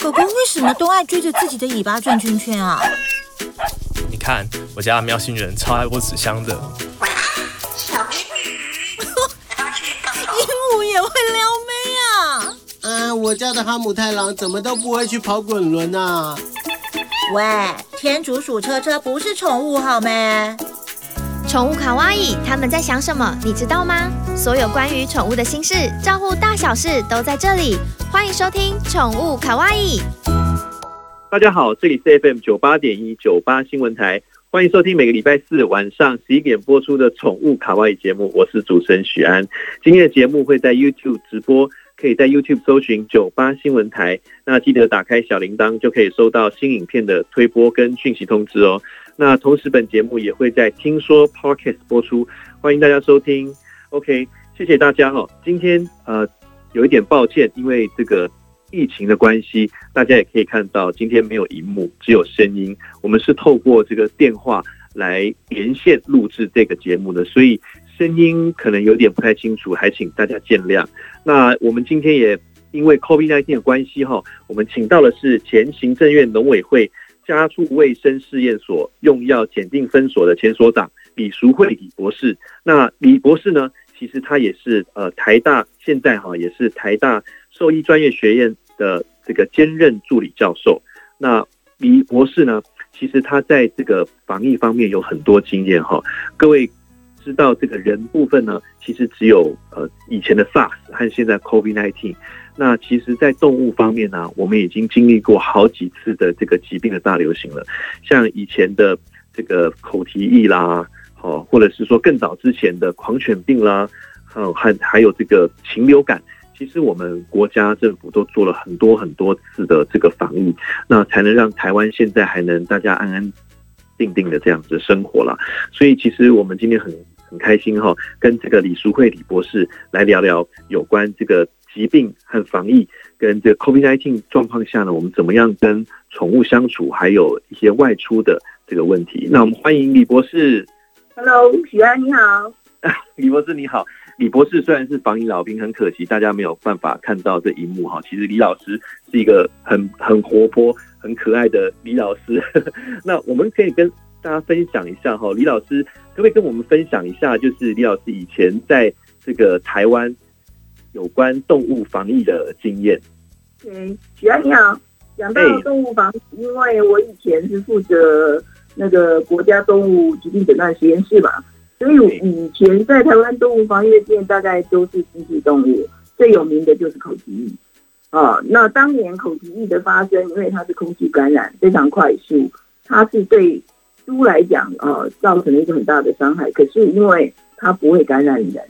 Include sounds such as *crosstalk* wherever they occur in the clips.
狗狗为什么都爱追着自己的尾巴转圈圈啊？你看我家的喵星人超爱窝纸箱的。*laughs* 鹦鹉也会撩妹啊？嗯，我家的哈姆太郎怎么都不会去跑滚轮啊？喂，天竺鼠车车不是宠物好没？宠物卡哇伊，他们在想什么？你知道吗？所有关于宠物的心事，照顾大小事都在这里。欢迎收听《宠物卡哇伊》。大家好，这里是 FM 九八点一九八新闻台，欢迎收听每个礼拜四晚上十一点播出的《宠物卡哇伊》节目。我是主持人许安。今天的节目会在 YouTube 直播，可以在 YouTube 搜寻九八新闻台。那记得打开小铃铛，就可以收到新影片的推播跟讯息通知哦。那同时，本节目也会在听说 Podcast 播出，欢迎大家收听。OK，谢谢大家哈。今天呃有一点抱歉，因为这个疫情的关系，大家也可以看到今天没有荧幕，只有声音。我们是透过这个电话来连线录制这个节目的，所以声音可能有点不太清楚，还请大家见谅。那我们今天也因为 COVID-19 的关系哈，我们请到的是前行政院农委会。家畜卫生试验所用药检定分所的前所长李淑慧李博士，那李博士呢，其实他也是呃台大现在哈也是台大兽医专业学院的这个兼任助理教授。那李博士呢，其实他在这个防疫方面有很多经验哈。各位知道这个人部分呢，其实只有呃以前的 SARS 和现在 COVID-19。那其实，在动物方面呢、我们已经经历过好几次的这个疾病的大流行了，像以前的这个口蹄疫啦，哦，或者是说更早之前的狂犬病啦，还还还有这个禽流感，其实我们国家政府都做了很多很多次的这个防疫，那才能让台湾现在还能大家安安定定的这样子生活了。所以，其实我们今天很很开心哈，跟这个李淑慧李博士来聊聊有关这个。疾病和防疫，跟这个 COVID-19 状况下呢，我们怎么样跟宠物相处，还有一些外出的这个问题。那我们欢迎李博士。Hello，许安你好。*laughs* 李博士你好。李博士虽然是防疫老兵，很可惜大家没有办法看到这一幕哈。其实李老师是一个很很活泼、很可爱的李老师。*laughs* 那我们可以跟大家分享一下哈，李老师可不可以跟我们分享一下，就是李老师以前在这个台湾。有关动物防疫的经验。嗯，许安你好。讲到动物防疫，因为我以前是负责那个国家动物疾病诊断实验室嘛，所以以前在台湾动物防疫的经验大概都是经济动物，最有名的就是口蹄疫啊。那当年口蹄疫的发生，因为它是空气感染，非常快速，它是对猪来讲啊造成了一个很大的伤害。可是因为它不会感染人。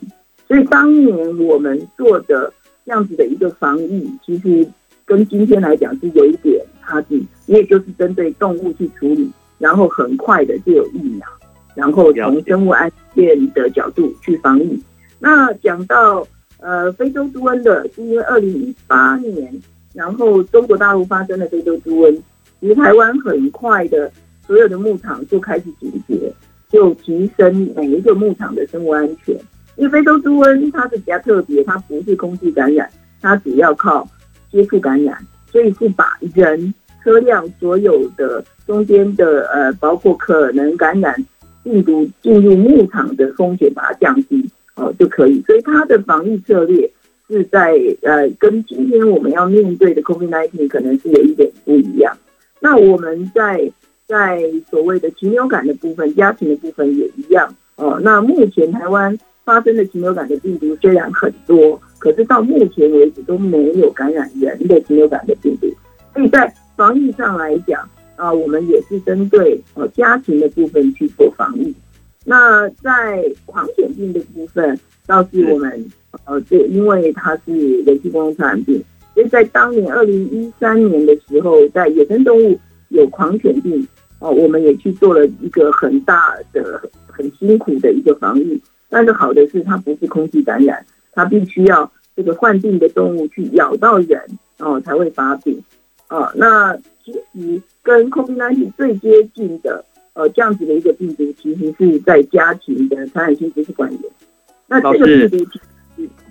所以当年我们做的这样子的一个防疫，其实跟今天来讲是有一点差距，因为就是针对动物去处理，然后很快的就有疫苗，然后从生物安全的角度去防疫。那讲到呃非洲猪瘟的，是因为二零一八年，然后中国大陆发生了非洲猪瘟，其实台湾很快的所有的牧场就开始警觉，就提升每一个牧场的生物安全。因为非洲猪瘟它是比较特别，它不是空气感染，它主要靠接触感染，所以是把人、车辆所有的中间的呃，包括可能感染病毒进入牧场的风险，把它降低哦、呃、就可以。所以它的防疫策略是在呃，跟今天我们要面对的 COVID-19 可能是有一点不一样。那我们在在所谓的禽流感的部分，家禽的部分也一样哦、呃。那目前台湾。发生的禽流感的病毒虽然很多，可是到目前为止都没有感染人的禽流感的病毒。所以在防疫上来讲，啊，我们也是针对呃家庭的部分去做防疫。那在狂犬病的部分，倒是我们呃，这因为它是人畜共同传染病，所以在当年二零一三年的时候，在野生动物有狂犬病，哦，我们也去做了一个很大的、很辛苦的一个防疫。但是好的是，它不是空气感染，它必须要这个患病的动物去咬到人哦，才会发病哦。那其实跟 COVID-19 最接近的呃这样子的一个病毒，其实是在家庭的传染性不是冠状。那这个病毒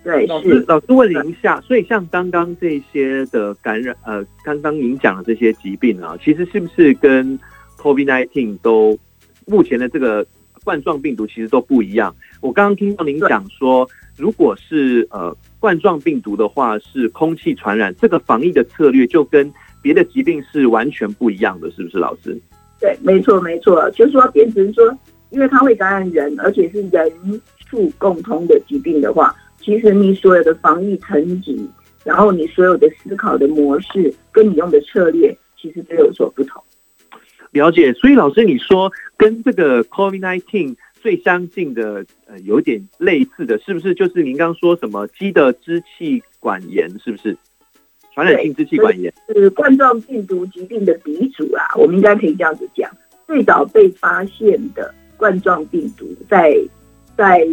对，老师，老师问您一下，所以像刚刚这些的感染，呃，刚刚您讲的这些疾病啊，其实是不是跟 COVID-19 都目前的这个冠状病毒其实都不一样？我刚刚听到您讲说，如果是呃冠状病毒的话，是空气传染，这个防疫的策略就跟别的疾病是完全不一样的，是不是，老师？对，没错，没错，就是说变成说，因为它会感染人，而且是人畜共通的疾病的话。其实你所有的防疫层级，然后你所有的思考的模式，跟你用的策略，其实都有所不同。了解，所以老师你说跟这个 COVID-19 最相近的，呃，有点类似的是不是？就是您刚刚说什么鸡的支气管炎，是不是？传染性支气管炎是冠状病毒疾病的鼻祖啊，我们应该可以这样子讲。最早被发现的冠状病毒在，在在。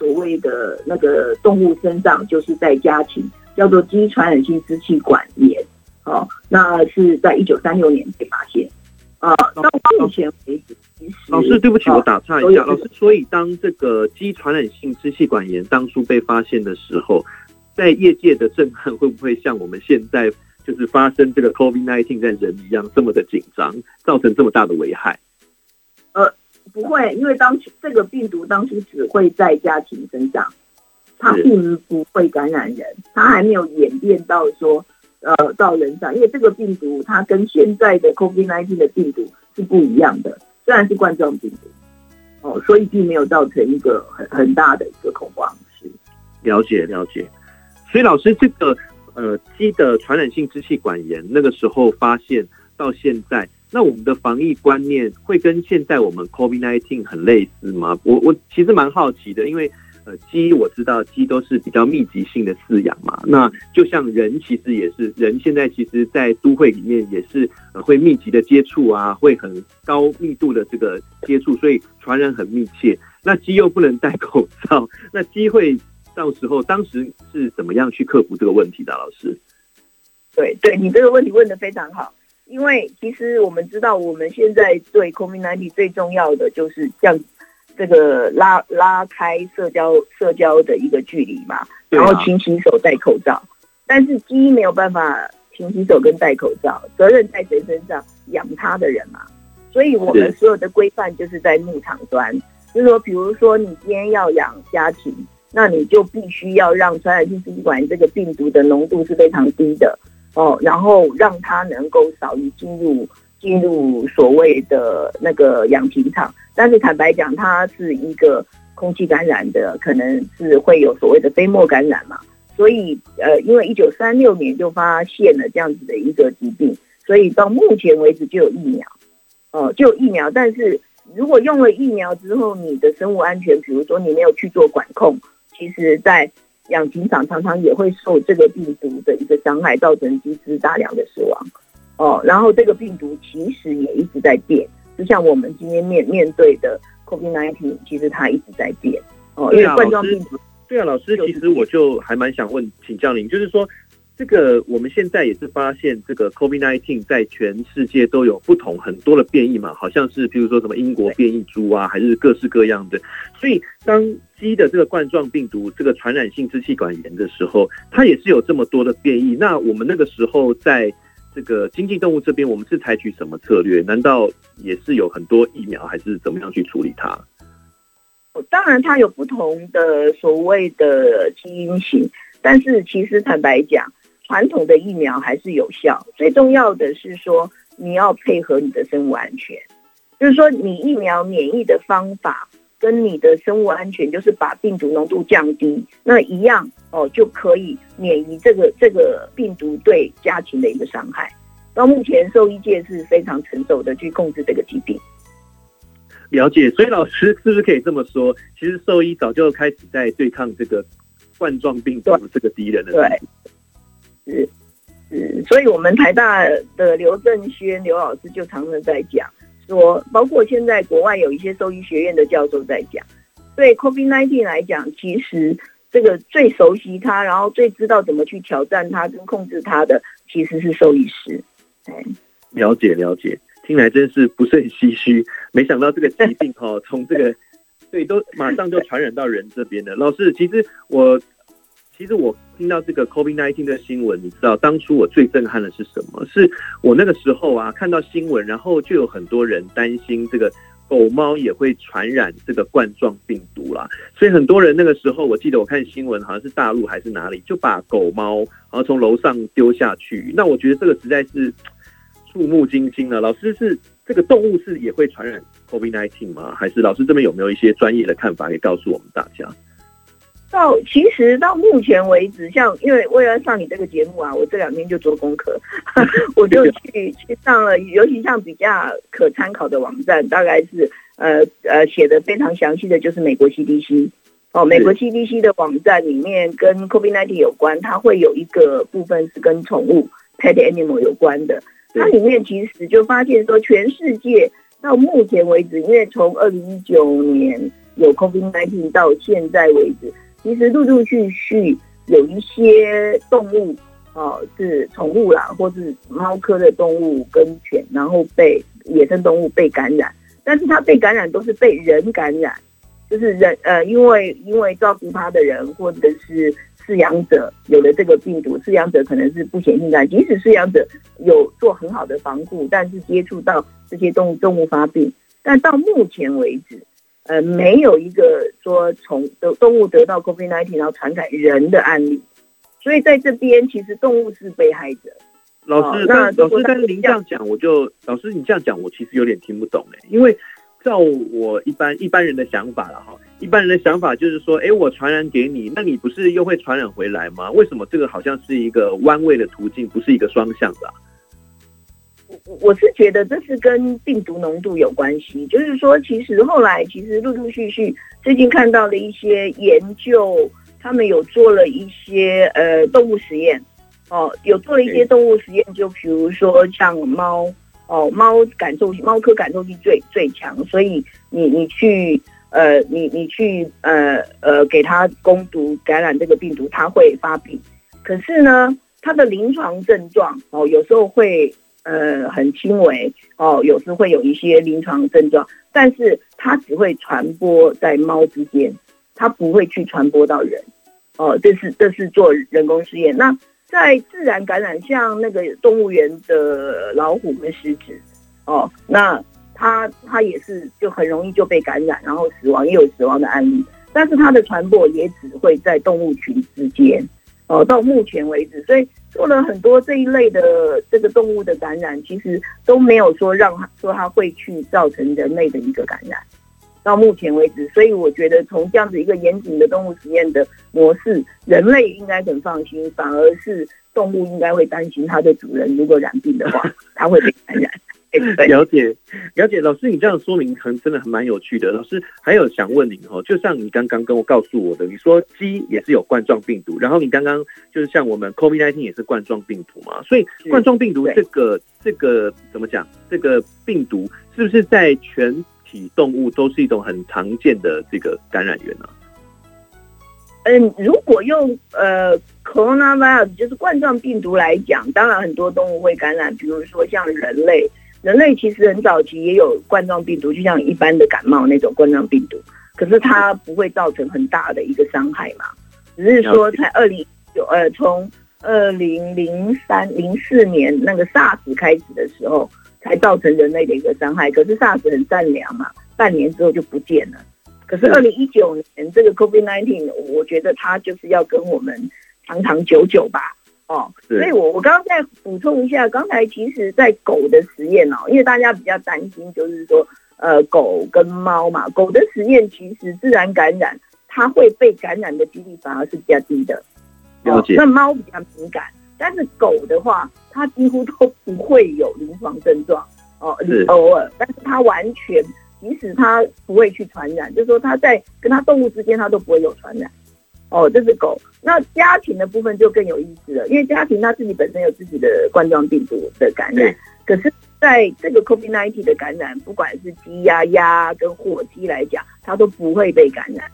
所谓的那个动物身上，就是在家禽，叫做鸡传染性支气管炎，哦，那是在一九三六年被发现，啊，到目前为止，老师对不起，我打岔一下，老师，所以当这个鸡传染性支气管炎当初被发现的时候，在业界的震撼会不会像我们现在就是发生这个 COVID-19 在人一样这么的紧张，造成这么大的危害？呃。不会，因为当初这个病毒当初只会在家庭身上，它并不会感染人，它还没有演变到说呃到人上。因为这个病毒它跟现在的 COVID-19 的病毒是不一样的，虽然是冠状病毒哦，所以并没有造成一个很很大的一个恐慌。是了解了解，所以老师这个呃鸡的传染性支气管炎那个时候发现到现在。那我们的防疫观念会跟现在我们 COVID-19 很类似吗？我我其实蛮好奇的，因为呃鸡我知道鸡都是比较密集性的饲养嘛，那就像人其实也是人，现在其实，在都会里面也是呃会密集的接触啊，会很高密度的这个接触，所以传染很密切。那鸡又不能戴口罩，那鸡会到时候当时是怎么样去克服这个问题的？老师？对对，你这个问题问的非常好。因为其实我们知道，我们现在对 COVID-19 最重要的就是像这个拉拉开社交社交的一个距离嘛，然后勤洗手、戴口罩。但是鸡没有办法勤洗手跟戴口罩，责任在谁身上？养他的人嘛。所以我们所有的规范就是在牧场端，就是说，比如说你今天要养家禽，那你就必须要让传染性支气管这个病毒的浓度是非常低的。哦，然后让它能够少于进入进入所谓的那个养禽场，但是坦白讲，它是一个空气感染的，可能是会有所谓的飞沫感染嘛。所以，呃，因为一九三六年就发现了这样子的一个疾病，所以到目前为止就有疫苗，哦、就有疫苗。但是如果用了疫苗之后，你的生物安全，比如说你没有去做管控，其实在。养禽场常常也会受这个病毒的一个伤害，造成鸡只大量的死亡。哦，然后这个病毒其实也一直在变，就像我们今天面面对的 COVID-19，其实它一直在变。哦，因为冠状病毒。对啊，老师，其实我就还蛮想问，请教您，就是说。这个我们现在也是发现，这个 COVID-19 在全世界都有不同很多的变异嘛，好像是比如说什么英国变异株啊，还是各式各样的。所以当鸡的这个冠状病毒这个传染性支气管炎的时候，它也是有这么多的变异。那我们那个时候在这个经济动物这边，我们是采取什么策略？难道也是有很多疫苗，还是怎么样去处理它？当然，它有不同的所谓的基因型，但是其实坦白讲。传统的疫苗还是有效，最重要的是说你要配合你的生物安全，就是说你疫苗免疫的方法跟你的生物安全，就是把病毒浓度降低，那一样哦就可以免于这个这个病毒对家禽的一个伤害。到目前兽医界是非常成熟的去控制这个疾病。了解，所以老师是不是可以这么说？其实兽医早就开始在对抗这个冠状病毒这个敌人了。对。是，是，所以，我们台大的刘正轩刘老师就常常在讲说，包括现在国外有一些兽医学院的教授在讲，对 COVID-19 来讲，其实这个最熟悉它，然后最知道怎么去挑战它跟控制它的，其实是兽医师。了解了解，听来真是不是很唏嘘，没想到这个疾病 *laughs* 哈、从这个对都马上就传染到人这边了。老师，其实我。其实我听到这个 COVID-19 的新闻，你知道当初我最震撼的是什么？是我那个时候啊，看到新闻，然后就有很多人担心这个狗猫也会传染这个冠状病毒啦。所以很多人那个时候，我记得我看新闻，好像是大陆还是哪里，就把狗猫然后从楼上丢下去。那我觉得这个实在是触目惊心了。老师是这个动物是也会传染 COVID-19 吗？还是老师这边有没有一些专业的看法可以告诉我们大家？到其实到目前为止，像因为为了上你这个节目啊，我这两天就做功课，*laughs* 我就去去上了，尤其像比较可参考的网站，大概是呃呃写的非常详细的就是美国 CDC 哦，美国 CDC 的网站里面跟 COVID-19 有关，它会有一个部分是跟宠物 pet animal 有关的，它里面其实就发现说，全世界到目前为止，因为从二零一九年有 COVID-19 到现在为止。其实陆陆续续有一些动物，哦，是宠物啦，或是猫科的动物跟犬，然后被野生动物被感染，但是它被感染都是被人感染，就是人呃，因为因为照顾它的人或者是饲养者有了这个病毒，饲养者可能是不显性感染，即使饲养者有做很好的防护，但是接触到这些动物，动物发病，但到目前为止。呃，没有一个说从的动物得到 COVID-19 然后传染人的案例，所以在这边其实动物是被害者。老师，哦、那老师，但是您这样讲，我就老师你这样讲，我其实有点听不懂哎，因为照我一般一般人的想法了哈，一般人的想法就是说，哎，我传染给你，那你不是又会传染回来吗？为什么这个好像是一个弯位的途径，不是一个双向的？我是觉得这是跟病毒浓度有关系，就是说，其实后来其实陆陆续续最近看到了一些研究，他们有做了一些呃动物实验，哦，有做了一些动物实验，就比如说像猫，哦，猫感受猫科感受性最最强，所以你你去呃你你去呃呃给它攻毒感染这个病毒，它会发病，可是呢，它的临床症状哦有时候会。呃，很轻微哦，有时会有一些临床症状，但是它只会传播在猫之间，它不会去传播到人。哦，这是这是做人工试验。那在自然感染，像那个动物园的老虎跟狮子，哦，那它它也是就很容易就被感染，然后死亡，也有死亡的案例，但是它的传播也只会在动物群之间。哦，到目前为止，所以。做了很多这一类的这个动物的感染，其实都没有说让它说它会去造成人类的一个感染。到目前为止，所以我觉得从这样子一个严谨的动物实验的模式，人类应该很放心，反而是动物应该会担心它的主人如果染病的话，它会被感染。*laughs* 了解，了解，老师，你这样说明很真的很蛮有趣的。老师还有想问您哦，就像你刚刚跟我告诉我的，你说鸡也是有冠状病毒，然后你刚刚就是像我们 COVID-19 也是冠状病毒嘛，所以冠状病毒这个这个怎么讲？这个病毒是不是在全体动物都是一种很常见的这个感染源呢？嗯，如果用呃 coronavirus 就是冠状病毒来讲，当然很多动物会感染，比如说像人类。人类其实很早期也有冠状病毒，就像一般的感冒那种冠状病毒，可是它不会造成很大的一个伤害嘛，只是说在二零九呃从二零零三零四年那个 SARS 开始的时候，才造成人类的一个伤害。可是 SARS 很善良嘛，半年之后就不见了。可是二零一九年这个 COVID-19，我觉得它就是要跟我们长长久久吧。哦，所以我我刚刚再补充一下，刚才其实，在狗的实验哦，因为大家比较担心，就是说，呃，狗跟猫嘛，狗的实验其实自然感染，它会被感染的几率反而是比较低的。了解。那猫比较敏感，但是狗的话，它几乎都不会有临床症状哦，偶尔，但是它完全，即使它不会去传染，就是说它在跟它动物之间，它都不会有传染。哦，这是狗。那家庭的部分就更有意思了，因为家庭它自己本身有自己的冠状病毒的感染，可是在这个 COVID-19 的感染，不管是鸡呀、鸭跟火鸡来讲，它都不会被感染。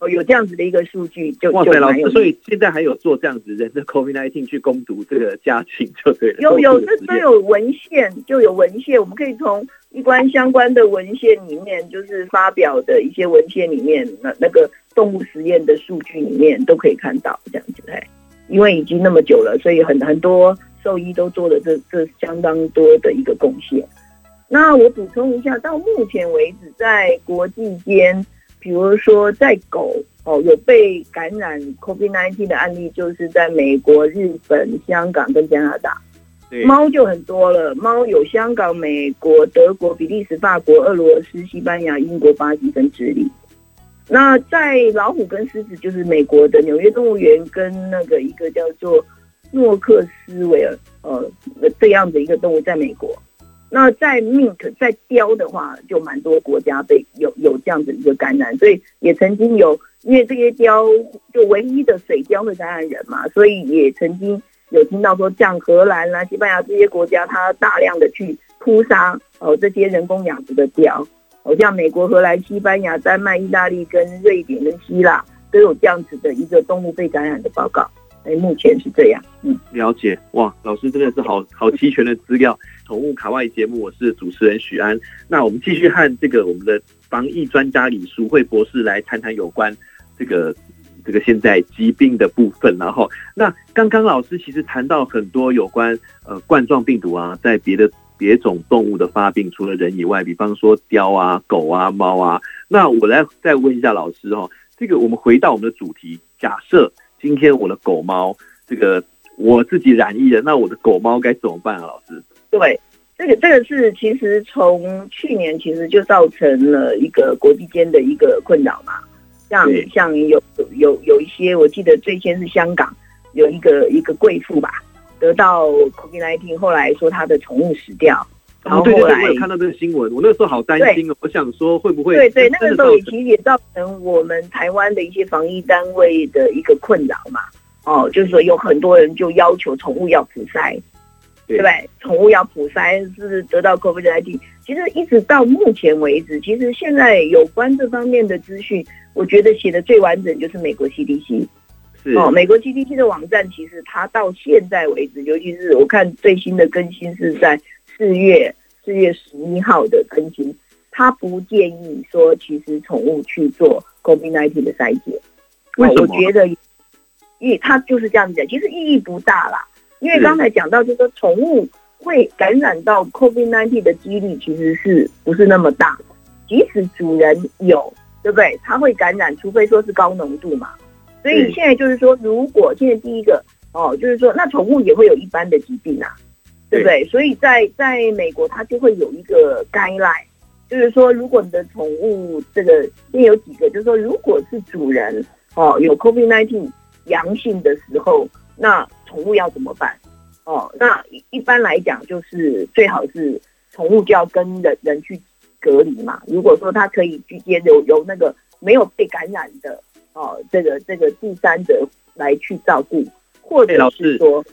哦，有这样子的一个数据就，就哇塞，老师，所以现在还有做这样子人的 COVID-19 去攻读这个家禽，就对了。*laughs* 有有，这都有文献，就有文献，我们可以从一关相关的文献里面，就是发表的一些文献里面，那那个动物实验的数据里面都可以看到这样子。哎，因为已经那么久了，所以很很多兽医都做了这这相当多的一个贡献。那我补充一下，到目前为止，在国际间。比如说，在狗哦有被感染 COVID-19 的案例，就是在美国、日本、香港跟加拿大。猫就很多了，猫有香港、美国、德国、比利时、法国、俄罗斯、西班牙、英国、巴西跟智利。那在老虎跟狮子，就是美国的纽约动物园跟那个一个叫做诺克斯维尔呃这样的一个动物，在美国。那在 mink 在貂的话，就蛮多国家被有有这样子一个感染，所以也曾经有，因为这些貂就唯一的水貂的感染人嘛，所以也曾经有听到说，像荷兰啦、西班牙这些国家，它大量的去扑杀哦这些人工养殖的貂，哦像美国、荷兰、西班牙、丹麦、意大利跟瑞典跟希腊都有这样子的一个动物被感染的报告。哎，目前是这样。嗯，了解。哇，老师真的是好好齐全的资料。宠物卡外节目，我是主持人许安。那我们继续和这个我们的防疫专家李淑慧博士来谈谈有关这个这个现在疾病的部分。然后，那刚刚老师其实谈到很多有关呃冠状病毒啊，在别的别种动物的发病，除了人以外，比方说貂啊、狗啊、猫啊。那我来再问一下老师哦，这个我们回到我们的主题，假设。今天我的狗猫这个我自己染疫了，那我的狗猫该怎么办啊？老师，对，这个这个是其实从去年其实就造成了一个国际间的一个困扰嘛，像像有有有一些，我记得最先是香港有一个一个贵妇吧，得到 COVID-19，后来说她的宠物死掉。然后对对对，我有看到这个新闻，我那个时候好担心哦。我想说会不会？对对，那个时候也其实也造成我们台湾的一些防疫单位的一个困扰嘛。哦，就是说有很多人就要求宠物要普筛，对不对？宠物要普筛是得到 COVID-19。其实一直到目前为止，其实现在有关这方面的资讯，我觉得写的最完整就是美国 CDC。是哦，美国 CDC 的网站其实它到现在为止，尤其是我看最新的更新是在。四月四月十一号的更新，他不建议说，其实宠物去做 COVID-19 的筛检。为什么？我觉得，因为他就是这样子讲，其实意义不大啦。因为刚才讲到，就是说宠物会感染到 COVID-19 的几率其实是不是那么大？即使主人有，对不对？它会感染，除非说是高浓度嘛。所以现在就是说，如果现在第一个哦，就是说，那宠物也会有一般的疾病啊。对不对？所以在在美国，它就会有一个 guideline，就是说，如果你的宠物这个，因为有几个，就是说，如果是主人哦有 COVID-19 阳性的时候，那宠物要怎么办？哦，那一般来讲，就是最好是宠物就要跟人人去隔离嘛。如果说它可以直接由由那个没有被感染的哦，这个这个第三者来去照顾，或者是说。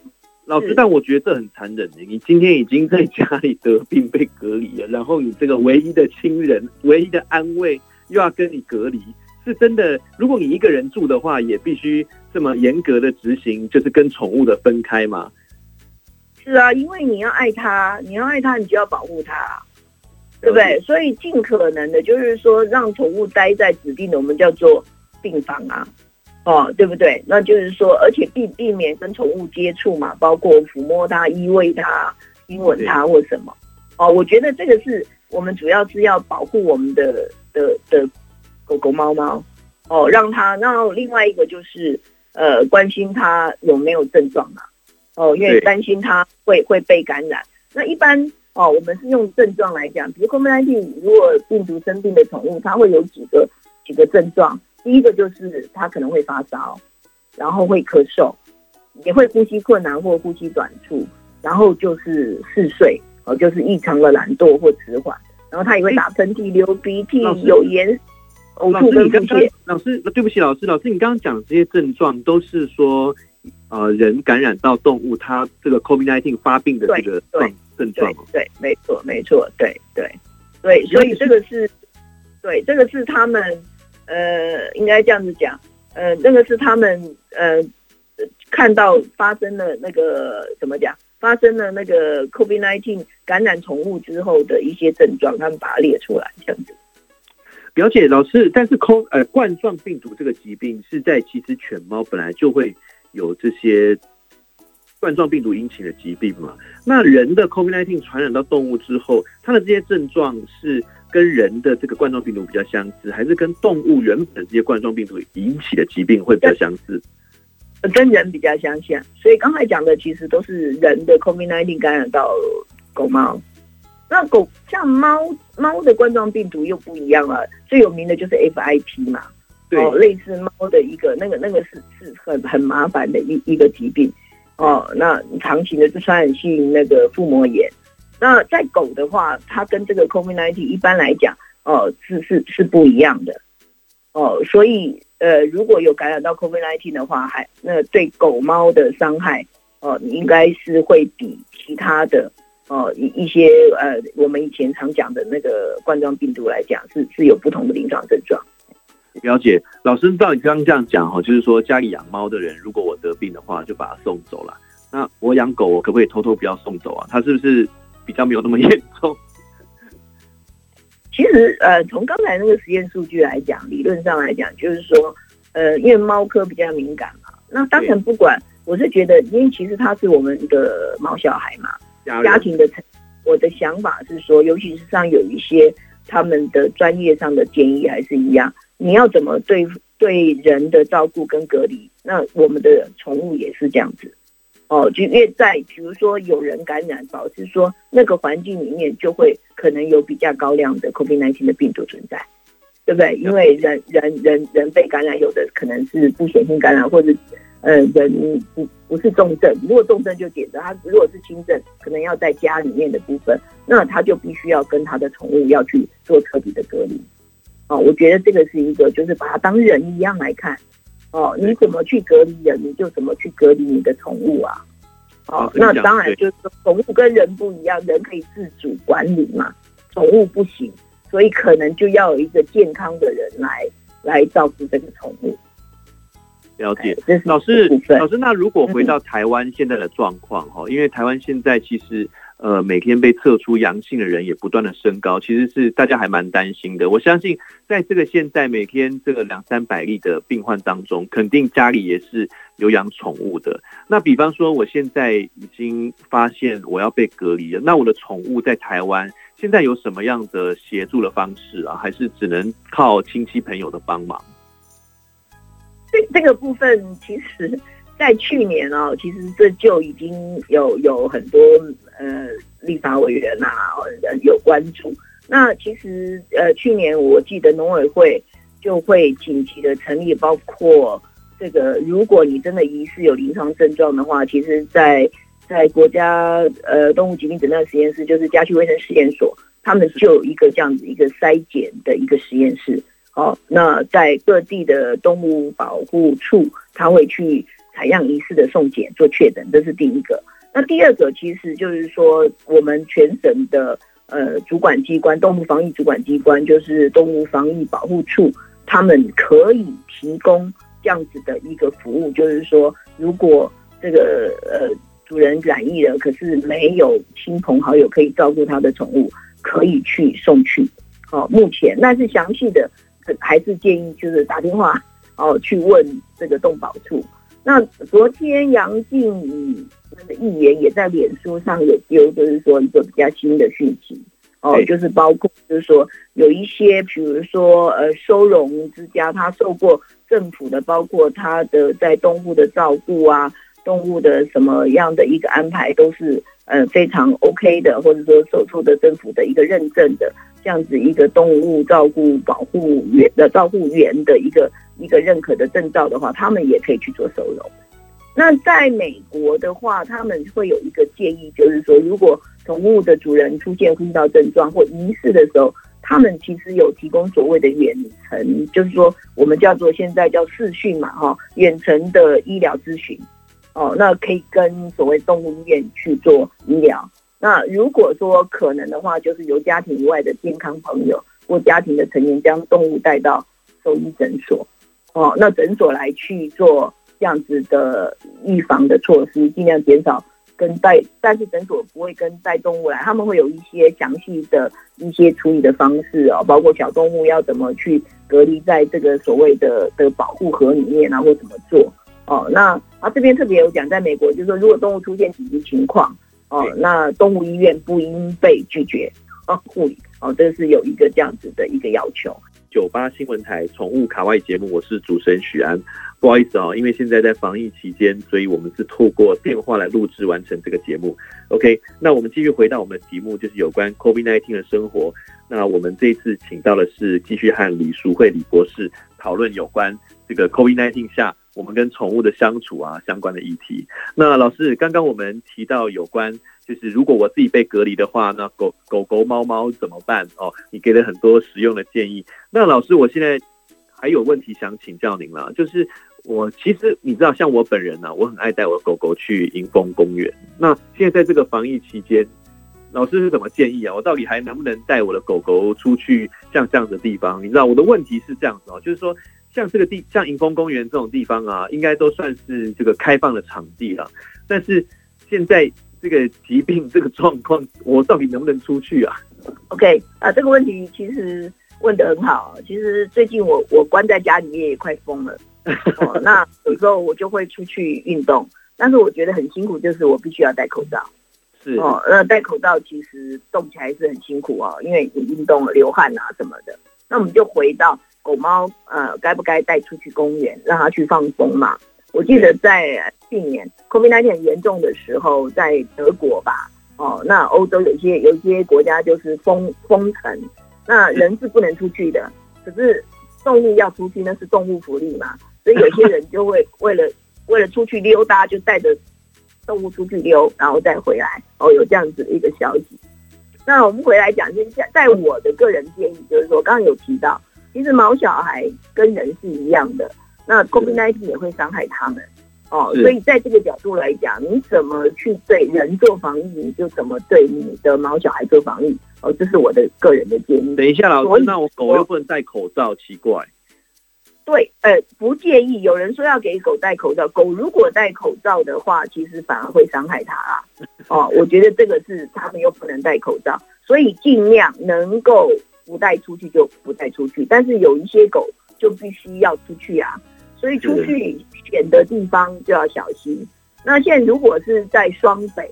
老师，但我觉得这很残忍的。你今天已经在家里得病被隔离了，然后你这个唯一的亲人、唯一的安慰又要跟你隔离，是真的。如果你一个人住的话，也必须这么严格的执行，就是跟宠物的分开嘛？是啊，因为你要爱它，你要爱它，你就要保护它，对不对？所以尽可能的，就是说让宠物待在指定的我们叫做病房啊。哦，对不对？那就是说，而且避避免跟宠物接触嘛，包括抚摸它、依偎它、亲吻它或什么。哦，我觉得这个是我们主要是要保护我们的的的狗狗、猫猫。哦，让它。然后另外一个就是呃，关心它有没有症状嘛。哦，因为担心它会会被感染。那一般哦，我们是用症状来讲，比如 COVID-19，如果病毒生病的宠物，它会有几个几个症状。第一个就是他可能会发烧，然后会咳嗽，也会呼吸困难或呼吸短促，然后就是嗜睡，哦，就是异常的懒惰或迟缓，然后他也会打喷嚏、流鼻涕、有炎、呕吐跟腹泻。老师，对不起，老师，老师，你刚刚讲这些症状都是说，呃，人感染到动物，它这个 COVID-19 发病的这个状症状。对，没错，没错，对对对，所以这个是，对，这个是他们。呃，应该这样子讲，呃，那个是他们呃看到发生了那个怎么讲，发生了那个 COVID-19 感染宠物之后的一些症状，他们把它列出来这样子。表姐老师，但是空呃冠状病毒这个疾病是在其实犬猫本来就会有这些冠状病毒引起的疾病嘛？那人的 COVID-19 传染到动物之后，它的这些症状是跟人的这个冠状病毒比较相似，还是跟动物原本这些冠状病毒引起的疾病会比较相似？跟人比较相像。所以刚才讲的其实都是人的 COVID-19 感染到狗猫。那狗像猫猫的冠状病毒又不一样了，最有名的就是 FIP 嘛，对哦，类似猫的一个那个那个是是很很麻烦的一一个疾病哦，那长期的是传染性那个腹膜炎。那在狗的话，它跟这个 COVID-19 一般来讲哦是是是不一样的哦，所以呃如果有感染到 COVID-19 的话，还那对狗猫的伤害哦，应该是会比其他的。哦，一一些呃，我们以前常讲的那个冠状病毒来讲，是是有不同的临床症状。了解，老师照你刚刚这样讲哈，就是说家里养猫的人，如果我得病的话，就把它送走了。那我养狗，我可不可以偷偷不要送走啊？它是不是比较没有那么严重？*laughs* 其实呃，从刚才那个实验数据来讲，理论上来讲，就是说呃，因为猫科比较敏感嘛，那当然不管，我是觉得，因为其实它是我们的猫小孩嘛。家庭的成，我的想法是说，尤其是上有一些他们的专业上的建议还是一样，你要怎么对对人的照顾跟隔离，那我们的宠物也是这样子哦。就越在比如说有人感染，导致说那个环境里面就会可能有比较高量的 COVID-19 的病毒存在，对不对？因为人人人人被感染，有的可能是不显性感染，或者。呃，人不不是重症，如果重症就点着他，如果是轻症，可能要在家里面的部分，那他就必须要跟他的宠物要去做彻底的隔离。哦，我觉得这个是一个，就是把它当人一样来看。哦，你怎么去隔离人，你就怎么去隔离你的宠物啊。哦，那当然就是说，宠物跟人不一样，人可以自主管理嘛，宠物不行，所以可能就要有一个健康的人来来照顾这个宠物。了解，老师，老师，那如果回到台湾现在的状况哈，因为台湾现在其实呃每天被测出阳性的人也不断的升高，其实是大家还蛮担心的。我相信在这个现在每天这个两三百例的病患当中，肯定家里也是有养宠物的。那比方说，我现在已经发现我要被隔离了，那我的宠物在台湾现在有什么样的协助的方式啊？还是只能靠亲戚朋友的帮忙？这这个部分其实，在去年哦，其实这就已经有有很多呃立法委员啊有关注。那其实呃去年我记得农委会就会紧急的成立，包括这个如果你真的疑似有临床症状的话，其实在在国家呃动物疾病诊断实验室，就是家畜卫生实验所，他们就有一个这样子一个筛检的一个实验室。哦，那在各地的动物保护处，他会去采样疑似的送检做确诊，这是第一个。那第二个其实就是说，我们全省的呃主管机关，动物防疫主管机关就是动物防疫保护处，他们可以提供这样子的一个服务，就是说，如果这个呃主人染疫了，可是没有亲朋好友可以照顾他的宠物，可以去送去。哦，目前那是详细的。还是建议就是打电话哦，去问这个动保处。那昨天杨靖宇那个议员也在脸书上有丢，就是说一个比较新的讯息哦，就是包括就是说有一些，比如说呃收容之家，他受过政府的，包括他的在动物的照顾啊，动物的什么样的一个安排，都是呃非常 OK 的，或者说受受的政府的一个认证的。这样子一个动物照顾保护员的照顾员的一个一个认可的证照的话，他们也可以去做收容。那在美国的话，他们会有一个建议，就是说，如果宠物的主人出现呼吸道症状或疑似的时候，他们其实有提供所谓的远程，就是说我们叫做现在叫视讯嘛，哈，远程的医疗咨询。哦，那可以跟所谓动物医院去做医疗。那如果说可能的话，就是由家庭以外的健康朋友或家庭的成员将动物带到兽医诊所，哦，那诊所来去做这样子的预防的措施，尽量减少跟带，但是诊所不会跟带动物来，他们会有一些详细的一些处理的方式哦，包括小动物要怎么去隔离在这个所谓的的保护盒里面啊，或怎么做哦。那啊这边特别有讲，在美国就是说，如果动物出现紧急情况哦，那动物医院不应被拒绝啊护理哦，这是有一个这样子的一个要求。九八新闻台宠物卡外节目，我是主持人许安。不好意思啊，因为现在在防疫期间，所以我们是透过电话来录制完成这个节目。OK，那我们继续回到我们的题目，就是有关 COVID-19 的生活。那我们这一次请到的是继续和李淑慧李博士讨论有关这个 COVID-19 下我们跟宠物的相处啊相关的议题。那老师，刚刚我们提到有关。就是如果我自己被隔离的话，那狗狗狗猫猫怎么办？哦，你给了很多实用的建议。那老师，我现在还有问题想请教您了。就是我其实你知道，像我本人呢、我很爱带我的狗狗去迎风公园。那现在在这个防疫期间，老师是怎么建议啊？我到底还能不能带我的狗狗出去像这样的地方？你知道我的问题是这样子哦，就是说像这个地，像迎风公园这种地方啊，应该都算是这个开放的场地了。但是现在。这个疾病这个状况，我到底能不能出去啊？OK 啊，这个问题其实问得很好。其实最近我我关在家里面也快疯了、*laughs* 哦。那有时候我就会出去运动，但是我觉得很辛苦，就是我必须要戴口罩。是哦，那戴口罩其实动起来是很辛苦哦，因为你运动了流汗啊什么的。那我们就回到狗猫呃，该不该带出去公园，让它去放风嘛？我记得在去年 COVID-19 很严重的时候，在德国吧，哦，那欧洲有些有些国家就是封封城，那人是不能出去的，可是动物要出去，那是动物福利嘛，所以有些人就会为了为了出去溜达，就带着动物出去溜，然后再回来，哦，有这样子的一个消息。那我们回来讲，就是在我的个人建议，就是说，刚刚有提到，其实毛小孩跟人是一样的。那 COVID-19 也会伤害他们，哦，所以在这个角度来讲，你怎么去对人做防疫，你就怎么对你的毛小孩做防疫，哦，这是我的个人的建议。等一下，老师，那我狗又不能戴口罩，奇怪。对，呃，不介意。有人说要给狗戴口罩，狗如果戴口罩的话，其实反而会伤害它啊。*laughs* 哦，我觉得这个是他们又不能戴口罩，所以尽量能够不带出去就不带出去。但是有一些狗就必须要出去啊。所以出去远的地方就要小心。那现在如果是在双北，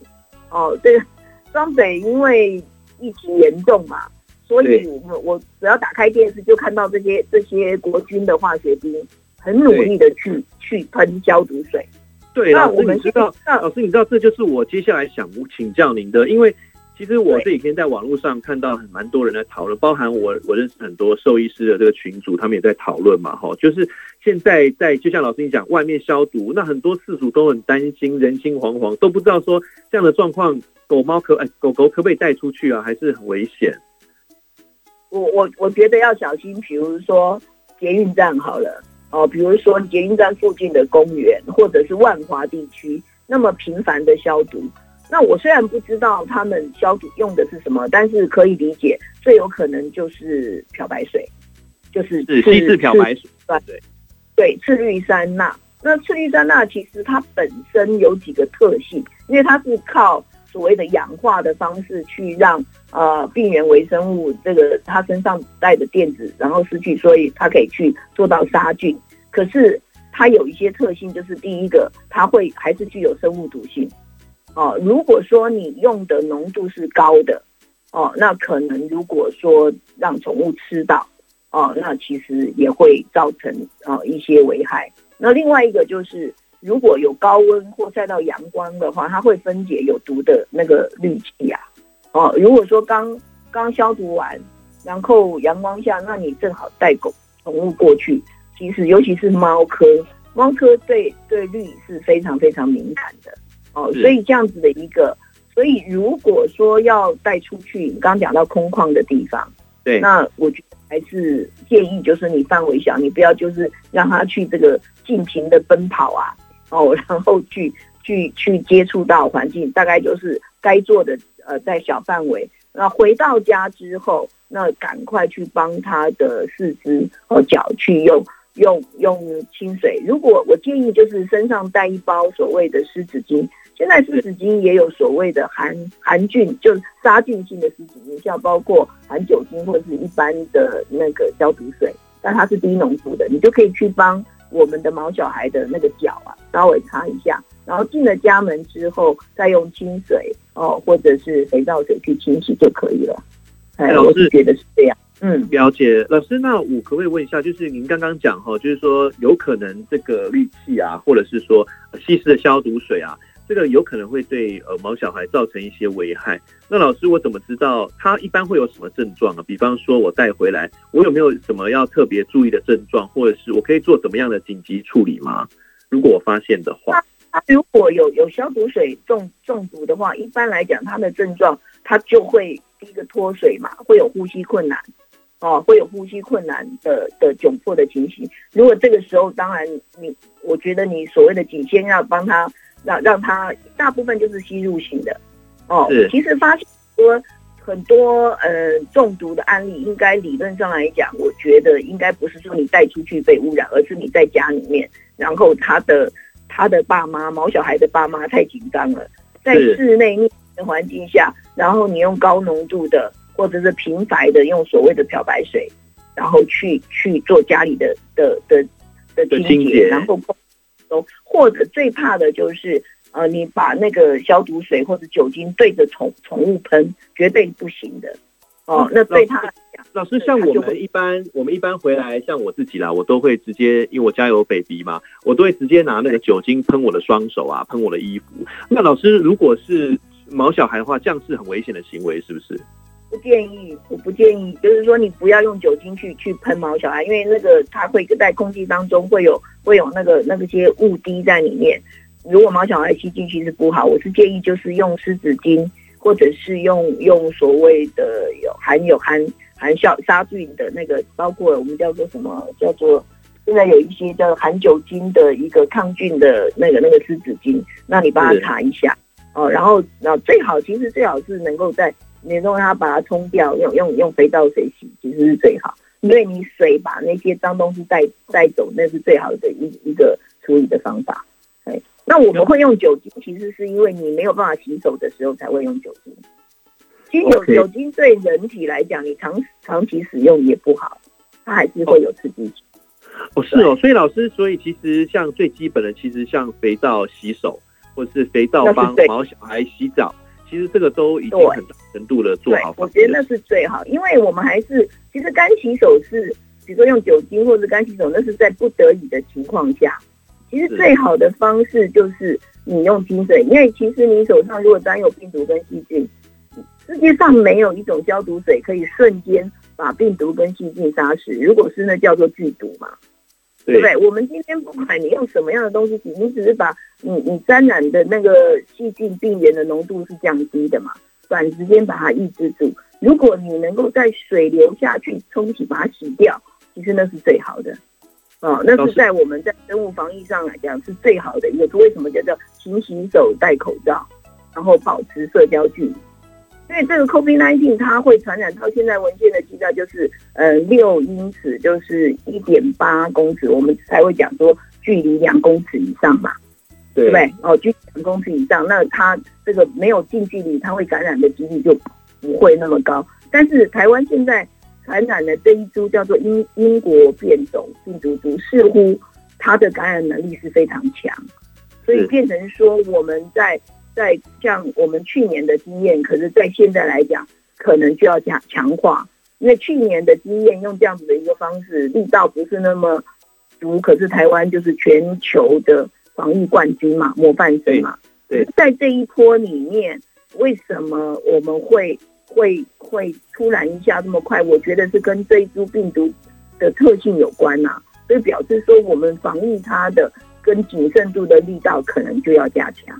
哦，这个双北因为疫情严重嘛，所以我我只要打开电视就看到这些这些国军的化学兵很努力的去去喷消毒水。对，那我们知道，老师你知道这就是我接下来想请教您的，因为。其实我这几天在网络上看到很蛮多人在讨论，包含我我认识很多兽医师的这个群组，他们也在讨论嘛，哈，就是现在在就像老师你讲，外面消毒，那很多饲主都很担心，人心惶惶，都不知道说这样的状况，狗猫可哎狗狗可不可以带出去啊？还是很危险？我我我觉得要小心，比如说捷运站好了哦，比如说捷运站附近的公园或者是万华地区，那么频繁的消毒。那我虽然不知道他们消毒用的是什么，但是可以理解，最有可能就是漂白水，就是是稀释漂白水，对对对，次氯酸钠。那次氯酸钠其实它本身有几个特性，因为它是靠所谓的氧化的方式去让呃病原微生物这个它身上带的电子然后失去，所以它可以去做到杀菌。可是它有一些特性，就是第一个，它会还是具有生物毒性。哦，如果说你用的浓度是高的，哦，那可能如果说让宠物吃到，哦，那其实也会造成哦一些危害。那另外一个就是，如果有高温或晒到阳光的话，它会分解有毒的那个氯气啊。哦，如果说刚刚消毒完，然后阳光下，那你正好带狗宠物过去，其实尤其是猫科，猫科对对氯是非常非常敏感的。哦，所以这样子的一个，所以如果说要带出去，你刚刚讲到空旷的地方，对，那我觉得还是建议就是你范围小，你不要就是让他去这个尽情的奔跑啊，哦，*laughs* 然后去去去接触到环境，大概就是该做的呃，在小范围，那回到家之后，那赶快去帮他的四肢和脚去用用用清水。如果我建议就是身上带一包所谓的湿纸巾。现在湿纸巾也有所谓的含含菌，就是杀菌性的湿纸巾，像包括含酒精或者是一般的那个消毒水，但它是低浓度的，你就可以去帮我们的毛小孩的那个脚啊稍微擦一下，然后进了家门之后再用清水哦或者是肥皂水去清洗就可以了。哎，我是觉得是这样。嗯，了解。老师，那我可不可以问一下，就是您刚刚讲哈，就是说有可能这个氯气啊，或者是说稀释的消毒水啊。这个有可能会对呃毛小孩造成一些危害。那老师，我怎么知道他一般会有什么症状啊？比方说，我带回来，我有没有什么要特别注意的症状，或者是我可以做怎么样的紧急处理吗？如果我发现的话，他如果有有消毒水中中毒的话，一般来讲，他的症状他就会第一个脱水嘛，会有呼吸困难，哦，会有呼吸困难的的窘迫的情形。如果这个时候，当然你，我觉得你所谓的紧先要帮他。让让他大部分就是吸入型的，哦，其实发现说很多呃中毒的案例，应该理论上来讲，我觉得应该不是说你带出去被污染，而是你在家里面，然后他的他的爸妈毛小孩的爸妈太紧张了，在室内的环境下，然后你用高浓度的或者是频繁的用所谓的漂白水，然后去去做家里的的的的清洁，然后。或者最怕的就是，呃，你把那个消毒水或者酒精对着宠宠物喷，绝对不行的。哦，那对他来讲，老师，像我们一般，我们一般回来，像我自己啦，我都会直接，因为我家有 baby 嘛，我都会直接拿那个酒精喷我的双手啊，喷我的衣服。那老师，如果是毛小孩的话，这样是很危险的行为，是不是？不建议，我不建议，就是说你不要用酒精去去喷毛小孩，因为那个它会在空气当中会有会有那个那个些雾滴在里面，如果毛小孩吸进去是不好。我是建议就是用湿纸巾，或者是用用所谓的有含有含含消杀菌的那个，包括我们叫做什么叫做现在有一些叫含酒精的一个抗菌的那个那个湿纸巾，那你帮他擦一下哦，然后那最好其实最好是能够在。你让它把它冲掉，用用用肥皂水洗，其实是最好，因为你水把那些脏东西带带走，那是最好的一一个处理的方法。哎，那我们会用酒精，其实是因为你没有办法洗手的时候才会用酒精。其实酒酒精对人体来讲，你长长期使用也不好，它还是会有刺激。哦，是哦，所以老师，所以其实像最基本的，其实像肥皂洗手，或者是肥皂帮毛小孩洗澡。其实这个都已经很大程度的做好，我觉得那是最好，因为我们还是其实干洗手是，比如说用酒精或者干洗手，那是在不得已的情况下。其实最好的方式就是你用清水，因为其实你手上如果沾有病毒跟细菌，世界上没有一种消毒水可以瞬间把病毒跟细菌杀死。如果是那叫做剧毒嘛。对不对？我们今天不管你用什么样的东西洗，你只是把你你沾染的那个细菌病原的浓度是降低的嘛，短时间把它抑制住。如果你能够在水流下去冲洗把它洗掉，其实那是最好的。哦，那是在我们在生物防疫上来讲是最好的一个。为什么叫做勤洗手、戴口罩，然后保持社交距离？因为这个 COVID-19 它会传染到现在文献的记载就是，呃，六英尺就是一点八公尺，我们才会讲说距离两公尺以上嘛，对不对？哦，距离两公尺以上，那它这个没有近距离，它会感染的几率就不会那么高。但是台湾现在传染的这一株叫做英英国变种病毒株，似乎它的感染能力是非常强，所以变成说我们在。在像我们去年的经验，可是，在现在来讲，可能就要加强化，因为去年的经验用这样子的一个方式，力道不是那么足。可是台湾就是全球的防疫冠军嘛，模范生嘛。对，在这一波里面，为什么我们会会会突然一下这么快？我觉得是跟这一株病毒的特性有关呐、啊，所以表示说，我们防疫它的跟谨慎度的力道可能就要加强。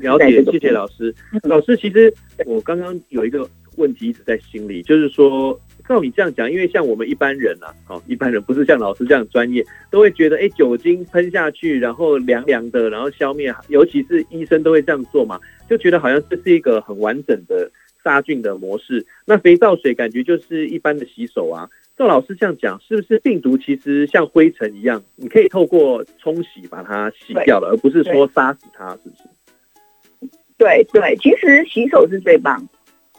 了解，谢谢老师。老师，其实我刚刚有一个问题一直在心里，就是说，照你这样讲，因为像我们一般人啊，哦，一般人不是像老师这样专业，都会觉得，哎，酒精喷下去，然后凉凉的，然后消灭，尤其是医生都会这样做嘛，就觉得好像这是一个很完整的杀菌的模式。那肥皂水感觉就是一般的洗手啊。赵老师这样讲，是不是病毒其实像灰尘一样，你可以透过冲洗把它洗掉了，而不是说杀死它，是不是？对对，其实洗手是最棒。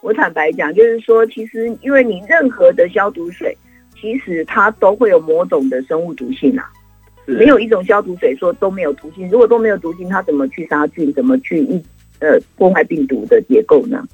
我坦白讲，就是说，其实因为你任何的消毒水，其实它都会有某种的生物毒性啊。没有一种消毒水说都没有毒性。如果都没有毒性，它怎么去杀菌？怎么去一呃破坏病毒的结构呢？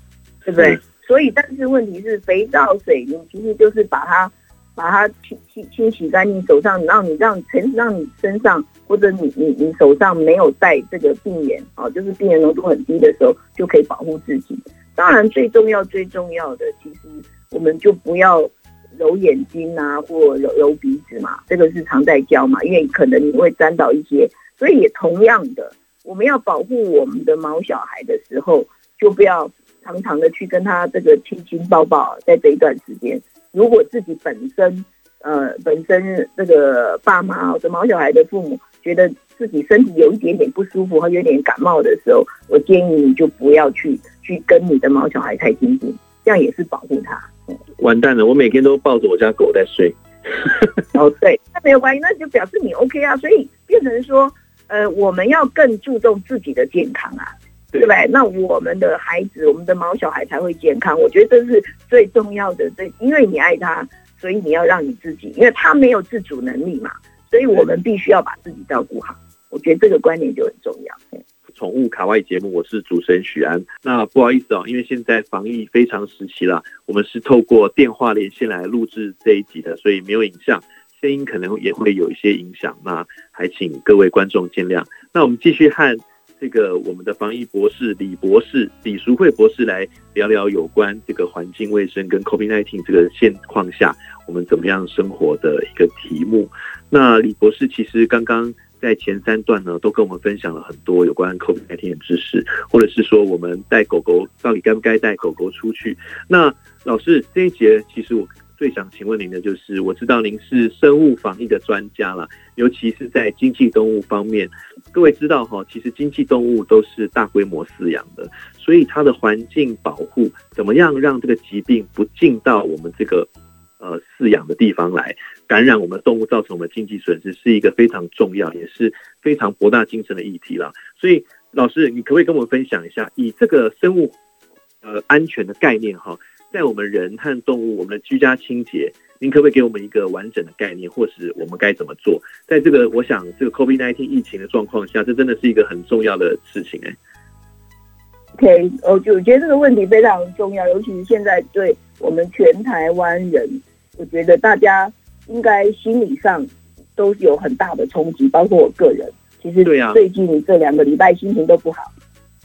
对不对？所以，但是问题是，肥皂水你其实就是把它。把它清清清洗干净，手上让你让曾让你身上或者你你你手上没有带这个病原啊，就是病原浓度很低的时候，就可以保护自己。当然，最重要最重要的，其实我们就不要揉眼睛啊，或揉揉鼻子嘛，这个是常在教嘛，因为可能你会沾到一些。所以也同样的，我们要保护我们的毛小孩的时候，就不要常常的去跟他这个亲亲抱抱，在这一段时间。如果自己本身，呃，本身这个爸妈或者毛小孩的父母觉得自己身体有一点点不舒服，或有点感冒的时候，我建议你就不要去去跟你的毛小孩太亲近，这样也是保护他。完蛋了，我每天都抱着我家狗在睡。哦，对，那没有关系，那就表示你 OK 啊。所以变成说，呃，我们要更注重自己的健康啊。对不对？那我们的孩子，我们的毛小孩才会健康。我觉得这是最重要的。这因为你爱他，所以你要让你自己，因为他没有自主能力嘛，所以我们必须要把自己照顾好。我觉得这个观念就很重要。宠物卡外节目，我是主持人许安。那不好意思哦，因为现在防疫非常时期了，我们是透过电话连线来录制这一集的，所以没有影像，声音可能也会有一些影响。那还请各位观众见谅。那我们继续和。这个我们的防疫博士李博士李淑慧博士来聊聊有关这个环境卫生跟 COVID-19 这个现况下我们怎么样生活的一个题目。那李博士其实刚刚在前三段呢，都跟我们分享了很多有关 COVID-19 的知识，或者是说我们带狗狗到底该不该带狗狗出去。那老师这一节其实我。最想请问您的就是，我知道您是生物防疫的专家了，尤其是在经济动物方面。各位知道哈，其实经济动物都是大规模饲养的，所以它的环境保护怎么样让这个疾病不进到我们这个呃饲养的地方来，感染我们动物，造成我们经济损失，是一个非常重要也是非常博大精深的议题了。所以老师，你可不可以跟我们分享一下，以这个生物呃安全的概念哈？在我们人和动物，我们的居家清洁，您可不可以给我们一个完整的概念，或是我们该怎么做？在这个我想这个 COVID-19 疫情的状况下，这真的是一个很重要的事情哎。OK，我就觉得这个问题非常重要，尤其是现在对我们全台湾人，我觉得大家应该心理上都有很大的冲击，包括我个人。其实最近这两个礼拜心情都不好，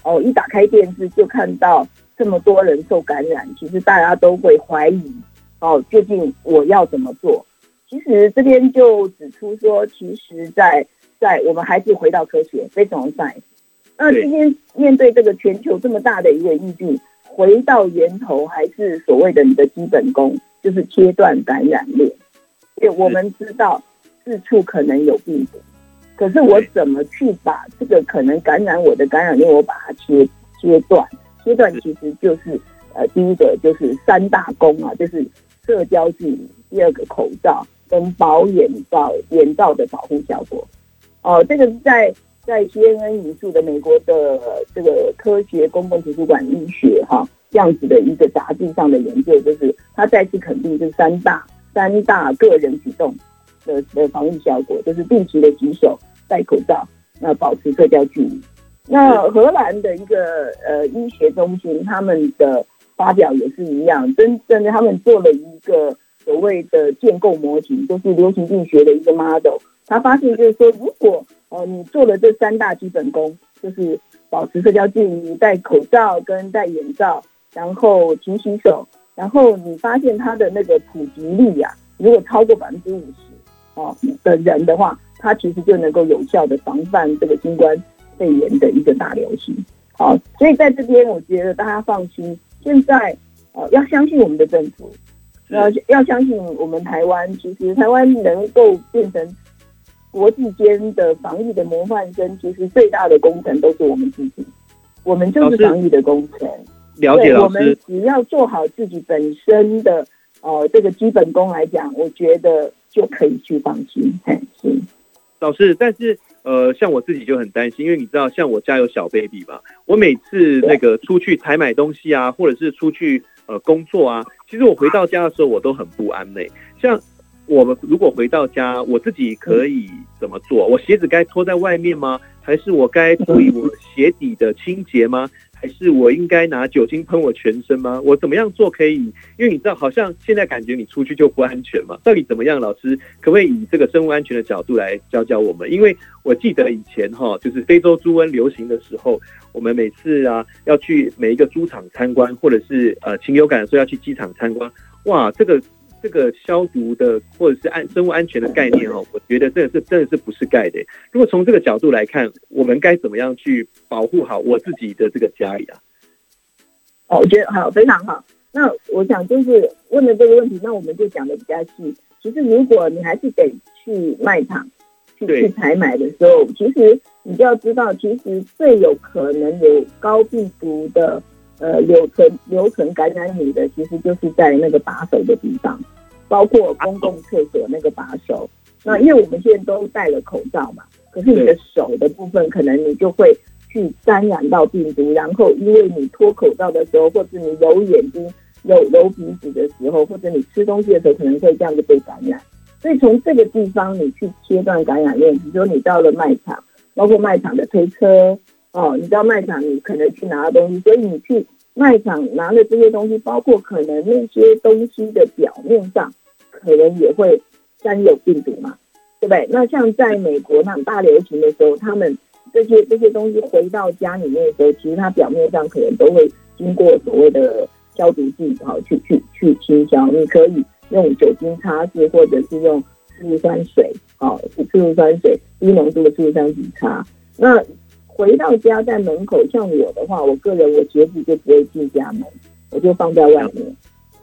哦，一打开电视就看到。这么多人受感染，其实大家都会怀疑哦，究竟我要怎么做？其实这边就指出说，其实在，在在我们还是回到科学，非常在。那今天面对这个全球这么大的一个疫病，回到源头还是所谓的你的基本功，就是切断感染链。因为我们知道四处可能有病毒，可是我怎么去把这个可能感染我的感染链，我把它切切断？阶段其实就是，呃，第一个就是三大功啊，就是社交距离，第二个口罩跟保眼罩眼罩的保护效果。哦、这个是在在 CNN 引述的美国的这个科学公共图书馆医学哈、这样子的一个杂志上的研究，就是他再次肯定这三大三大个人举动的的防疫效果，就是定期的洗手、戴口罩、那保持社交距离。那荷兰的一个呃医学中心，他们的发表也是一样，真正的他们做了一个所谓的建构模型，就是流行病学的一个 model。他发现就是说，如果呃你做了这三大基本功，就是保持社交距离、戴口罩跟戴眼罩，然后勤洗手，然后你发现它的那个普及率呀、啊，如果超过百分之五十哦的人的话，它其实就能够有效的防范这个新冠。肺炎的一个大流行，好，所以在这边我觉得大家放心。现在呃，要相信我们的政府，要要相信我们台湾。其实台湾能够变成国际间的防疫的模范生，其实最大的功臣都是我们自己。我们就是防疫的功臣。了解我们只要做好自己本身的呃这个基本功来讲，我觉得就可以去放心。嘿，是老师，但是呃，像我自己就很担心，因为你知道，像我家有小 baby 嘛，我每次那个出去采买东西啊，或者是出去呃工作啊，其实我回到家的时候，我都很不安呢。像我们如果回到家，我自己可以怎么做？我鞋子该脱在外面吗？还是我该注意我鞋底的清洁吗？*laughs* 还是我应该拿酒精喷我全身吗？我怎么样做可以？因为你知道，好像现在感觉你出去就不安全嘛。到底怎么样？老师可不可以以这个生物安全的角度来教教我们？因为我记得以前哈，就是非洲猪瘟流行的时候，我们每次啊要去每一个猪场参观，或者是呃禽流感的时候要去机场参观，哇，这个。这个消毒的或者是安生物安全的概念哦，我觉得这个是真的是不是盖的。如果从这个角度来看，我们该怎么样去保护好我自己的这个家里啊？哦，我觉得好，非常好。那我想就是问了这个问题，那我们就讲的比较细。其实如果你还是得去卖场去去采买的时候，其实你就要知道，其实最有可能有高病毒的。呃，留存留存感染你的，其实就是在那个把手的地方，包括公共厕所那个把手。那因为我们现在都戴了口罩嘛，可是你的手的部分，可能你就会去沾染到病毒。然后，因为你脱口罩的时候，或者你揉眼睛、揉揉鼻子的时候，或者你吃东西的时候，可能会这样子被感染。所以从这个地方，你去切断感染链，比如说你到了卖场，包括卖场的推车。哦，你到卖场，你可能去拿东西，所以你去卖场拿的这些东西，包括可能那些东西的表面上，可能也会沾有病毒嘛，对不对？那像在美国那种大流行的时候，他们这些这些东西回到家里面的时候，其实它表面上可能都会经过所谓的消毒剂，好去去去清消。你可以用酒精擦拭，或者是用次氯酸水，好，次氯酸水低浓度的次氯酸水擦，那。回到家，在门口，像我的话，我个人我鞋子就不会进家门，我就放在外面。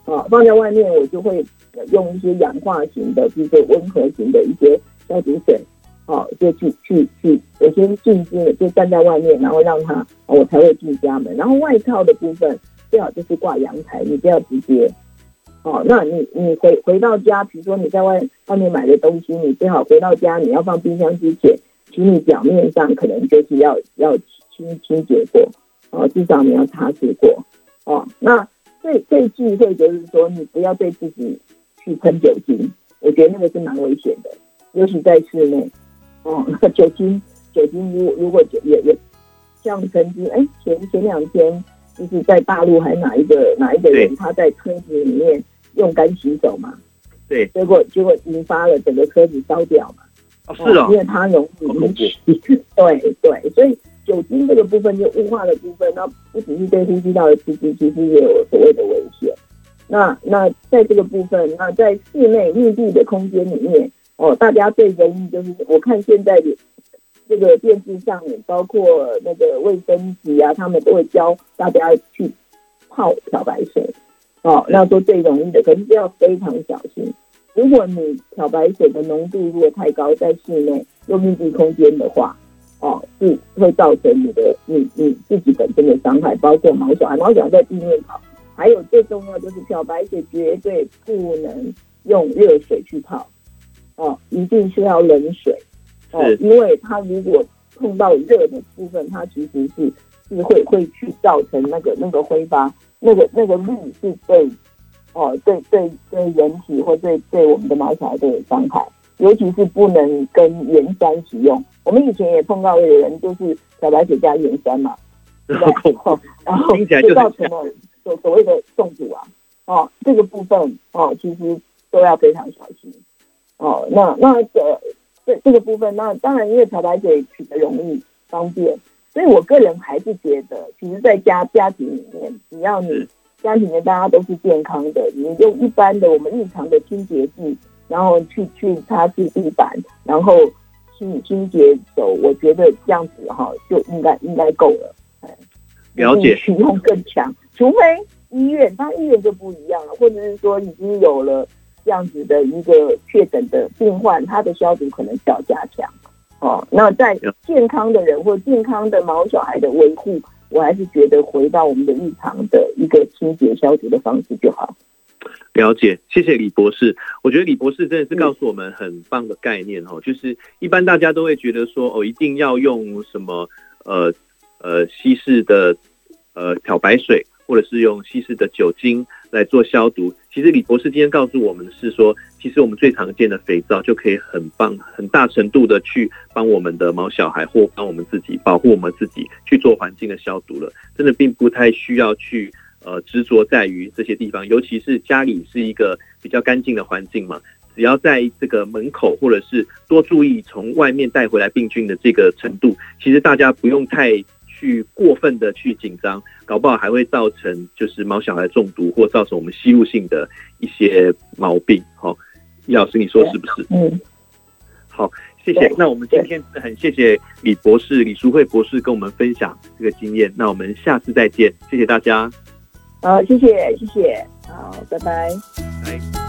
啊，放在外面，我就会用一些氧化型的，比如说温和型的一些消毒水，啊，就去去去，我先进去，就站在外面，然后让它，我才会进家门。然后外套的部分最好就是挂阳台，你不要直接。哦，那你你回回到家，比如说你在外外面买的东西，你最好回到家，你要放冰箱之前。请你表面上可能就是要要清清洁过，哦，至少你要擦拭过，哦，那最最忌讳就是说你不要对自己去喷酒精，我觉得那个是蛮危险的，尤其在室内，哦，那酒精酒精如果如果也也像曾经哎前前两天就是在大陆还哪一个哪一个人他在车子里面用干洗手嘛，对，结果结果引发了整个车子烧掉嘛。是啊，因为它容易引起，对对，所以酒精这个部分就雾化的部分，那不只是对呼吸道的刺激，其实也有所谓的危险。那那在这个部分，那在室内密闭的空间里面，哦，大家最容易就是，我看现在的这个电视上面，包括那个卫生局啊，他们都会教大家去泡漂白水，哦，那说最容易的，可是要非常小心。如果你漂白水的浓度如果太高，在室内又密闭空间的话，哦，是会造成你的你你自己本身的伤害，包括毛小孩，毛小孩在地面跑，还有最重要就是漂白水绝对不能用热水去泡，哦，一定是要冷水，哦，因为它如果碰到热的部分，它其实是是会会去造成那个那个挥发，那个那个氯是被。哦，对对对，人体或对对我们的毛小孩都有伤害，尤其是不能跟盐酸使用。我们以前也碰到有人就是漂白水加盐酸嘛？*laughs* 然后就造成了所所谓的中毒啊。哦，这个部分哦，其实都要非常小心。哦，那那这这这个部分，那当然因为漂白水取得容易方便，所以我个人还是觉得，其实在家家庭里面，只要你。家庭的大家都是健康的，你用一般的我们日常的清洁剂，然后去去擦拭地板，然后清清洁手，我觉得这样子哈就应该应该够了。了解。使用更强，除非医院，那医院就不一样了，或者是说已经有了这样子的一个确诊的病患，他的消毒可能需要加强。哦，那在健康的人或健康的毛小孩的维护。我还是觉得回到我们的日常的一个清洁消毒的方式就好。了解，谢谢李博士。我觉得李博士真的是告诉我们很棒的概念哦，就是一般大家都会觉得说哦，一定要用什么呃呃稀释的呃漂白水，或者是用稀释的酒精来做消毒。其实李博士今天告诉我们的是说，其实我们最常见的肥皂就可以很棒、很大程度的去帮我们的毛小孩或帮我们自己保护我们自己去做环境的消毒了，真的并不太需要去。呃，执着在于这些地方，尤其是家里是一个比较干净的环境嘛，只要在这个门口，或者是多注意从外面带回来病菌的这个程度，其实大家不用太去过分的去紧张，搞不好还会造成就是毛小孩中毒，或造成我们吸入性的一些毛病。好，易老师，你说是不是？嗯，好，谢谢。那我们今天很谢谢李博士、李淑慧博士跟我们分享这个经验。那我们下次再见，谢谢大家。好，谢谢，谢谢，好，拜拜。拜。